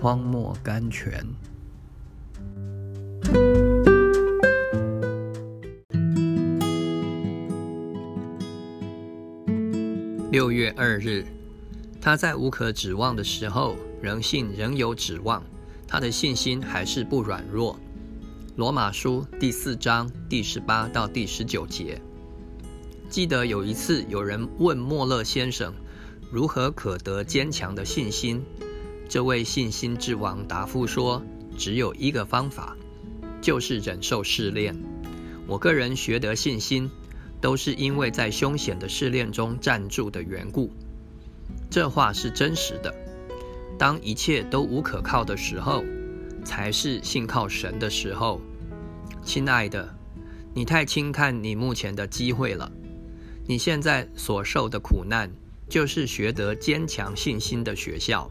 荒漠甘泉。六月二日，他在无可指望的时候，仍信仍有指望，他的信心还是不软弱。罗马书第四章第十八到第十九节。记得有一次，有人问莫勒先生，如何可得坚强的信心？这位信心之王答复说：“只有一个方法，就是忍受试炼。我个人学得信心，都是因为在凶险的试炼中站住的缘故。”这话是真实的。当一切都无可靠的时候，才是信靠神的时候。亲爱的，你太轻看你目前的机会了。你现在所受的苦难，就是学得坚强信心的学校。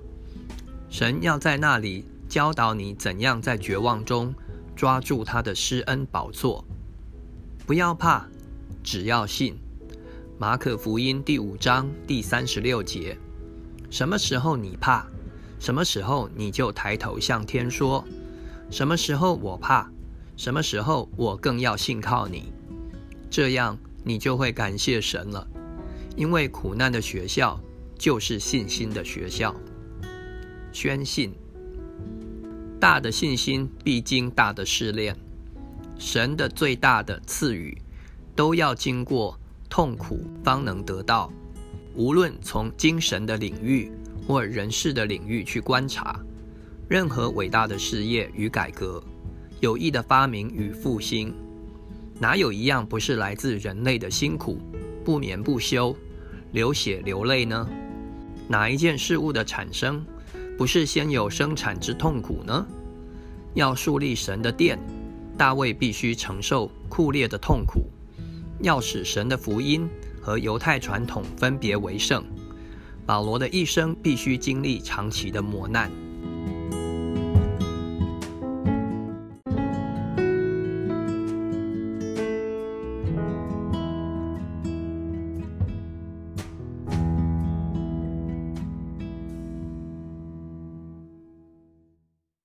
神要在那里教导你怎样在绝望中抓住他的施恩宝座。不要怕，只要信。马可福音第五章第三十六节：什么时候你怕，什么时候你就抬头向天说：什么时候我怕，什么时候我更要信靠你。这样。你就会感谢神了，因为苦难的学校就是信心的学校。宣信，大的信心必经大的试炼。神的最大的赐予，都要经过痛苦方能得到。无论从精神的领域或人事的领域去观察，任何伟大的事业与改革，有益的发明与复兴。哪有一样不是来自人类的辛苦、不眠不休、流血流泪呢？哪一件事物的产生，不是先有生产之痛苦呢？要树立神的殿，大卫必须承受酷烈的痛苦；要使神的福音和犹太传统分别为圣，保罗的一生必须经历长期的磨难。